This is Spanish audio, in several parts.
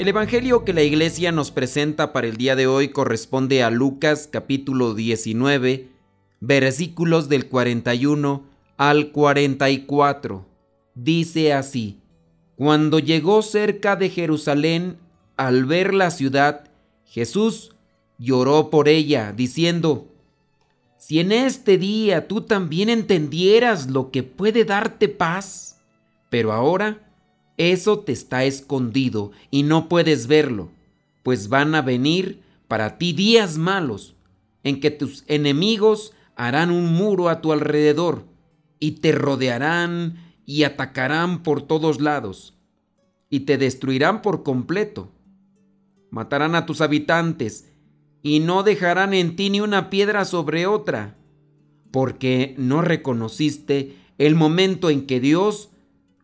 El Evangelio que la iglesia nos presenta para el día de hoy corresponde a Lucas capítulo 19, versículos del 41 al 44. Dice así, Cuando llegó cerca de Jerusalén, al ver la ciudad, Jesús lloró por ella, diciendo, Si en este día tú también entendieras lo que puede darte paz, pero ahora eso te está escondido y no puedes verlo, pues van a venir para ti días malos, en que tus enemigos harán un muro a tu alrededor y te rodearán y atacarán por todos lados y te destruirán por completo. Matarán a tus habitantes y no dejarán en ti ni una piedra sobre otra, porque no reconociste el momento en que Dios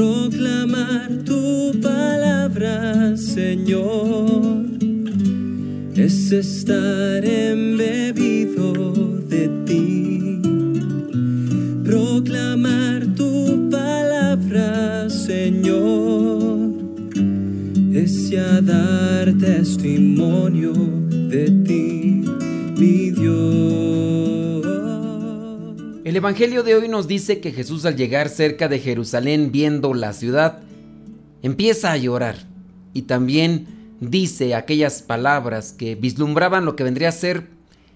proclamar tu palabra, Señor, es estar embebido de ti. Proclamar tu palabra, Señor, es ya dar testimonio El Evangelio de hoy nos dice que Jesús al llegar cerca de Jerusalén viendo la ciudad, empieza a llorar y también dice aquellas palabras que vislumbraban lo que vendría a ser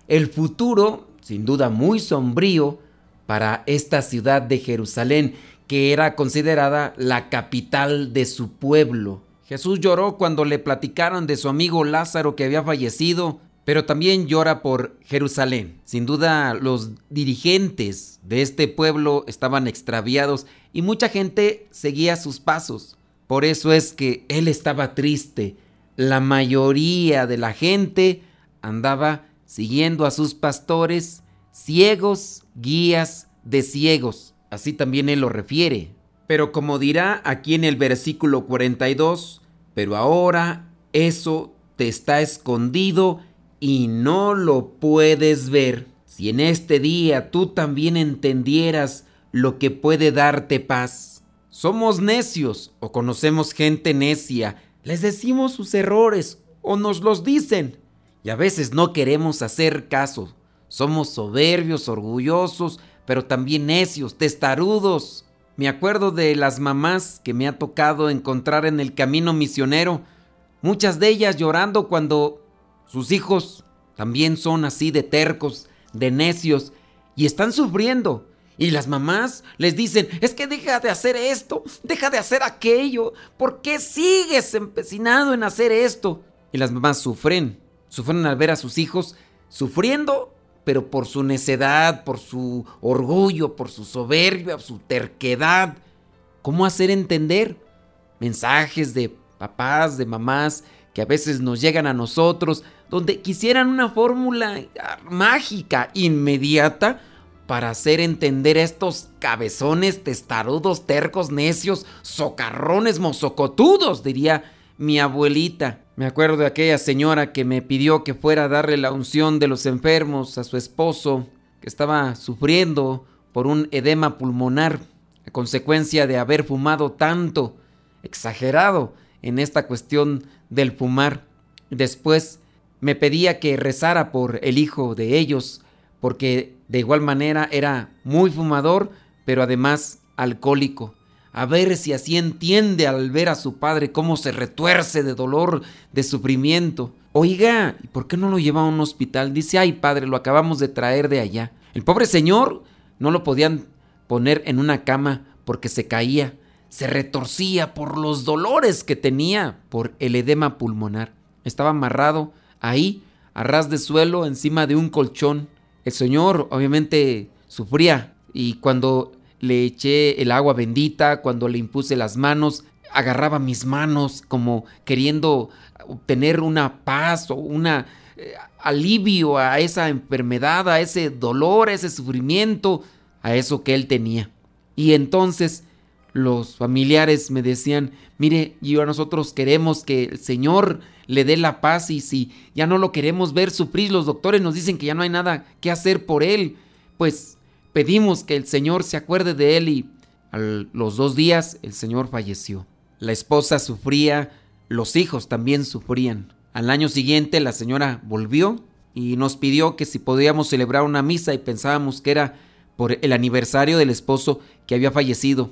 el futuro, sin duda muy sombrío, para esta ciudad de Jerusalén, que era considerada la capital de su pueblo. Jesús lloró cuando le platicaron de su amigo Lázaro que había fallecido pero también llora por Jerusalén. Sin duda los dirigentes de este pueblo estaban extraviados y mucha gente seguía sus pasos. Por eso es que él estaba triste. La mayoría de la gente andaba siguiendo a sus pastores, ciegos, guías de ciegos. Así también él lo refiere. Pero como dirá aquí en el versículo 42, pero ahora eso te está escondido y no lo puedes ver. Si en este día tú también entendieras lo que puede darte paz. Somos necios o conocemos gente necia, les decimos sus errores o nos los dicen y a veces no queremos hacer caso. Somos soberbios, orgullosos, pero también necios, testarudos. Me acuerdo de las mamás que me ha tocado encontrar en el camino misionero, muchas de ellas llorando cuando sus hijos también son así de tercos, de necios, y están sufriendo. Y las mamás les dicen, es que deja de hacer esto, deja de hacer aquello, ¿por qué sigues empecinado en hacer esto? Y las mamás sufren, sufren al ver a sus hijos sufriendo, pero por su necedad, por su orgullo, por su soberbia, su terquedad. ¿Cómo hacer entender? Mensajes de papás, de mamás, que a veces nos llegan a nosotros, donde quisieran una fórmula mágica, inmediata, para hacer entender a estos cabezones, testarudos, tercos, necios, socarrones, mozocotudos, diría mi abuelita. Me acuerdo de aquella señora que me pidió que fuera a darle la unción de los enfermos a su esposo, que estaba sufriendo por un edema pulmonar, a consecuencia de haber fumado tanto, exagerado en esta cuestión del fumar. Después me pedía que rezara por el hijo de ellos, porque de igual manera era muy fumador, pero además alcohólico. a ver si así entiende al ver a su padre cómo se retuerce de dolor, de sufrimiento. Oiga, ¿y por qué no lo lleva a un hospital? Dice, ay padre, lo acabamos de traer de allá. El pobre señor no lo podían poner en una cama porque se caía, se retorcía por los dolores que tenía por el edema pulmonar. Estaba amarrado ahí, a ras de suelo, encima de un colchón. El señor obviamente sufría y cuando le eché el agua bendita, cuando le impuse las manos, agarraba mis manos como queriendo obtener una paz o un eh, alivio a esa enfermedad, a ese dolor, a ese sufrimiento, a eso que él tenía. Y entonces los familiares me decían, mire, yo a nosotros queremos que el Señor le dé la paz y si ya no lo queremos ver sufrir, los doctores nos dicen que ya no hay nada que hacer por él, pues pedimos que el Señor se acuerde de él y a los dos días el Señor falleció. La esposa sufría, los hijos también sufrían. Al año siguiente la señora volvió y nos pidió que si podíamos celebrar una misa y pensábamos que era por el aniversario del esposo que había fallecido.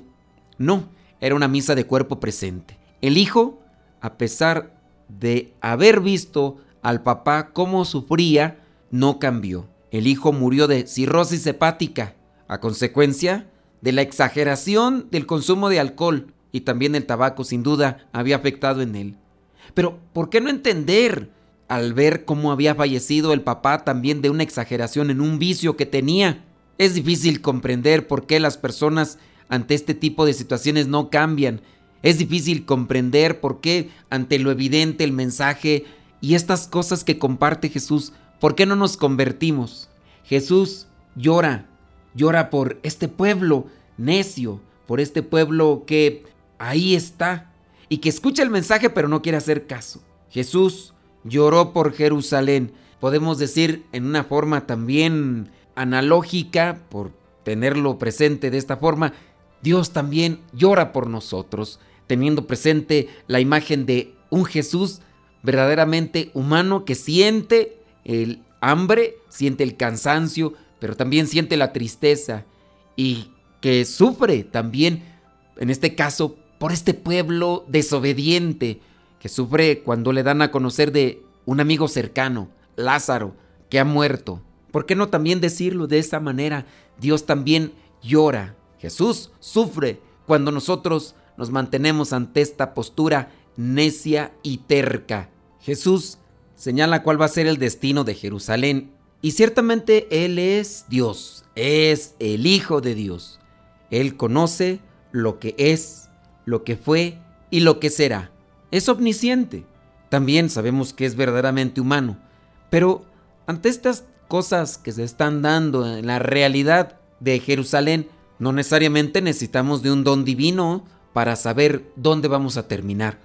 No, era una misa de cuerpo presente. El hijo, a pesar de haber visto al papá cómo sufría, no cambió. El hijo murió de cirrosis hepática a consecuencia de la exageración del consumo de alcohol y también el tabaco sin duda había afectado en él. Pero, ¿por qué no entender al ver cómo había fallecido el papá también de una exageración en un vicio que tenía? Es difícil comprender por qué las personas ante este tipo de situaciones no cambian. Es difícil comprender por qué ante lo evidente el mensaje y estas cosas que comparte Jesús, ¿por qué no nos convertimos? Jesús llora, llora por este pueblo necio, por este pueblo que ahí está y que escucha el mensaje pero no quiere hacer caso. Jesús lloró por Jerusalén. Podemos decir en una forma también analógica, por tenerlo presente de esta forma, Dios también llora por nosotros, teniendo presente la imagen de un Jesús verdaderamente humano que siente el hambre, siente el cansancio, pero también siente la tristeza y que sufre también, en este caso, por este pueblo desobediente, que sufre cuando le dan a conocer de un amigo cercano, Lázaro, que ha muerto. ¿Por qué no también decirlo de esa manera? Dios también llora. Jesús sufre cuando nosotros nos mantenemos ante esta postura necia y terca. Jesús señala cuál va a ser el destino de Jerusalén y ciertamente Él es Dios, es el Hijo de Dios. Él conoce lo que es, lo que fue y lo que será. Es omnisciente. También sabemos que es verdaderamente humano. Pero ante estas cosas que se están dando en la realidad de Jerusalén, no necesariamente necesitamos de un don divino para saber dónde vamos a terminar.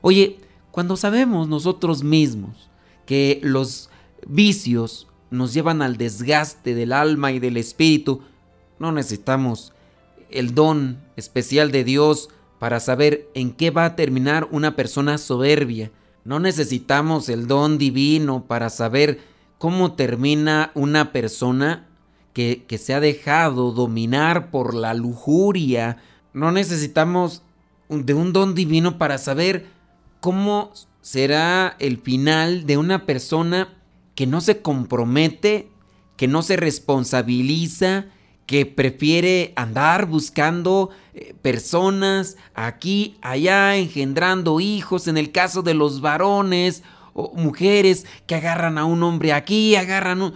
Oye, cuando sabemos nosotros mismos que los vicios nos llevan al desgaste del alma y del espíritu, no necesitamos el don especial de Dios para saber en qué va a terminar una persona soberbia. No necesitamos el don divino para saber cómo termina una persona que, se ha dejado dominar por la lujuria. No necesitamos de un don divino para saber cómo será el final de una persona que no se compromete, que no se responsabiliza, que prefiere andar buscando eh, personas aquí, allá, engendrando hijos, en el caso de los varones o mujeres que agarran a un hombre aquí, agarran un...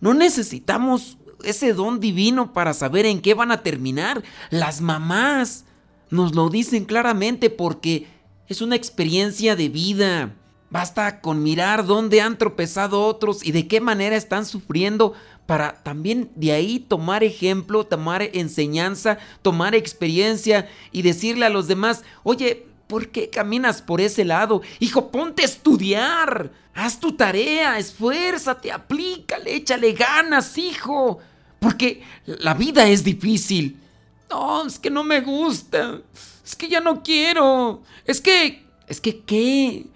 No necesitamos ese don divino para saber en qué van a terminar. Las mamás nos lo dicen claramente porque es una experiencia de vida. Basta con mirar dónde han tropezado otros y de qué manera están sufriendo para también de ahí tomar ejemplo, tomar enseñanza, tomar experiencia y decirle a los demás, oye, ¿por qué caminas por ese lado? Hijo, ponte a estudiar, haz tu tarea, esfuérzate, aplícale, échale ganas, hijo, porque la vida es difícil. No, es que no me gusta, es que ya no quiero, es que, es que, ¿qué?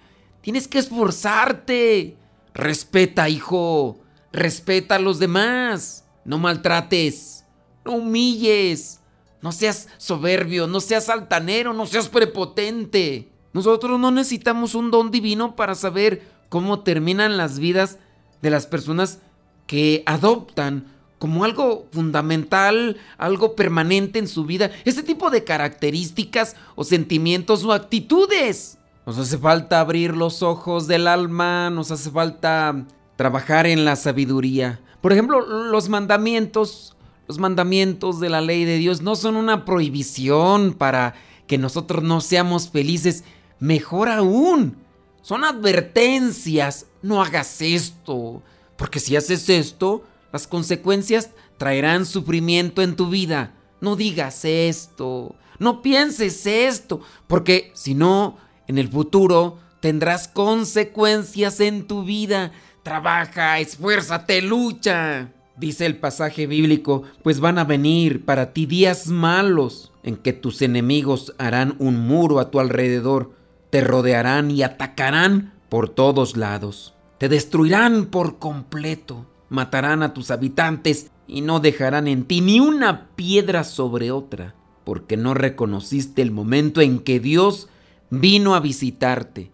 Tienes que esforzarte. Respeta, hijo. Respeta a los demás. No maltrates. No humilles. No seas soberbio, no seas altanero, no seas prepotente. Nosotros no necesitamos un don divino para saber cómo terminan las vidas de las personas que adoptan como algo fundamental, algo permanente en su vida, ese tipo de características o sentimientos o actitudes. Nos hace falta abrir los ojos del alma, nos hace falta trabajar en la sabiduría. Por ejemplo, los mandamientos, los mandamientos de la ley de Dios no son una prohibición para que nosotros no seamos felices, mejor aún, son advertencias, no hagas esto, porque si haces esto, las consecuencias traerán sufrimiento en tu vida. No digas esto, no pienses esto, porque si no, en el futuro tendrás consecuencias en tu vida. Trabaja, esfuérzate, lucha. Dice el pasaje bíblico, pues van a venir para ti días malos en que tus enemigos harán un muro a tu alrededor, te rodearán y atacarán por todos lados, te destruirán por completo matarán a tus habitantes y no dejarán en ti ni una piedra sobre otra, porque no reconociste el momento en que Dios vino a visitarte,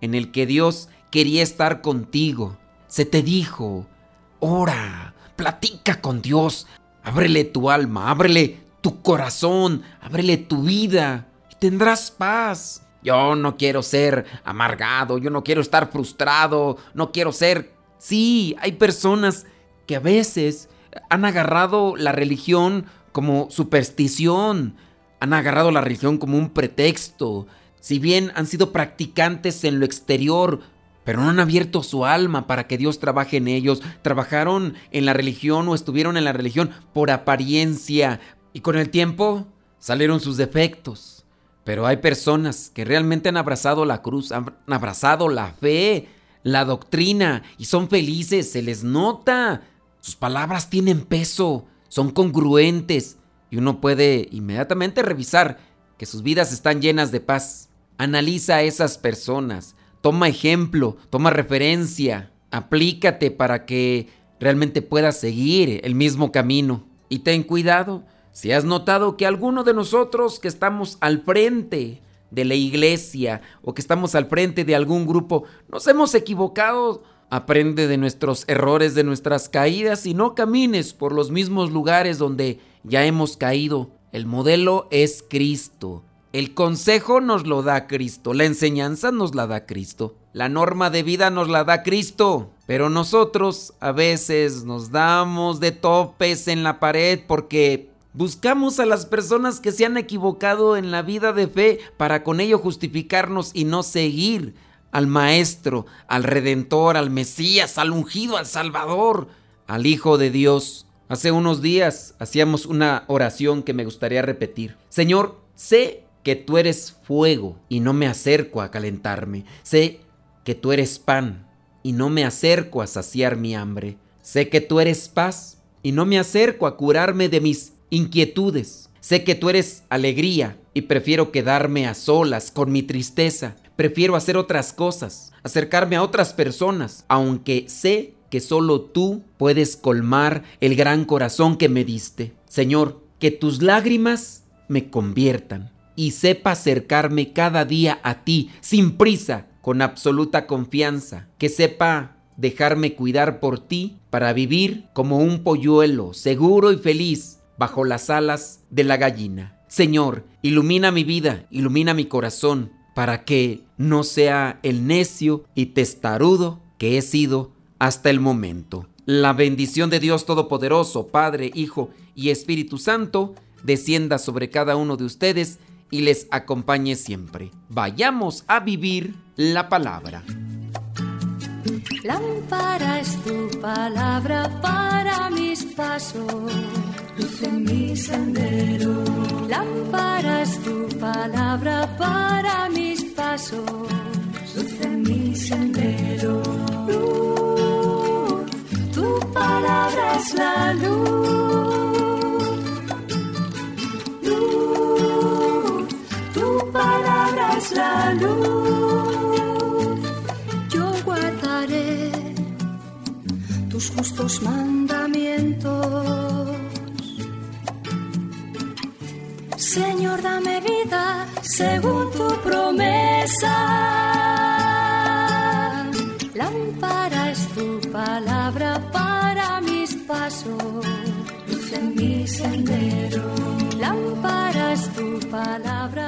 en el que Dios quería estar contigo. Se te dijo, ora, platica con Dios, ábrele tu alma, ábrele tu corazón, ábrele tu vida y tendrás paz. Yo no quiero ser amargado, yo no quiero estar frustrado, no quiero ser Sí, hay personas que a veces han agarrado la religión como superstición, han agarrado la religión como un pretexto, si bien han sido practicantes en lo exterior, pero no han abierto su alma para que Dios trabaje en ellos, trabajaron en la religión o estuvieron en la religión por apariencia. Y con el tiempo salieron sus defectos. Pero hay personas que realmente han abrazado la cruz, han abrazado la fe, la doctrina y son felices, se les nota. Sus palabras tienen peso, son congruentes y uno puede inmediatamente revisar que sus vidas están llenas de paz. Analiza a esas personas, toma ejemplo, toma referencia, aplícate para que realmente puedas seguir el mismo camino. Y ten cuidado, si has notado que alguno de nosotros que estamos al frente de la iglesia o que estamos al frente de algún grupo, nos hemos equivocado. Aprende de nuestros errores, de nuestras caídas y no camines por los mismos lugares donde ya hemos caído. El modelo es Cristo. El consejo nos lo da Cristo. La enseñanza nos la da Cristo. La norma de vida nos la da Cristo. Pero nosotros a veces nos damos de topes en la pared porque Buscamos a las personas que se han equivocado en la vida de fe para con ello justificarnos y no seguir al Maestro, al Redentor, al Mesías, al ungido, al Salvador, al Hijo de Dios. Hace unos días hacíamos una oración que me gustaría repetir. Señor, sé que tú eres fuego y no me acerco a calentarme. Sé que tú eres pan y no me acerco a saciar mi hambre. Sé que tú eres paz y no me acerco a curarme de mis inquietudes. Sé que tú eres alegría y prefiero quedarme a solas con mi tristeza. Prefiero hacer otras cosas, acercarme a otras personas, aunque sé que solo tú puedes colmar el gran corazón que me diste. Señor, que tus lágrimas me conviertan y sepa acercarme cada día a ti sin prisa, con absoluta confianza, que sepa dejarme cuidar por ti para vivir como un polluelo seguro y feliz bajo las alas de la gallina. Señor, ilumina mi vida, ilumina mi corazón, para que no sea el necio y testarudo que he sido hasta el momento. La bendición de Dios Todopoderoso, Padre, Hijo y Espíritu Santo, descienda sobre cada uno de ustedes y les acompañe siempre. Vayamos a vivir la palabra. Lámpara tu palabra para mis pasos luz en mi sendero. Lámpara tu palabra para mis pasos, luz en mi sendero. Luz, tu palabra es la luz. Luz, tu palabra es la luz. Promesa. Lámpara es tu palabra para mis pasos, luz en mi sendero. Lámpara es tu palabra.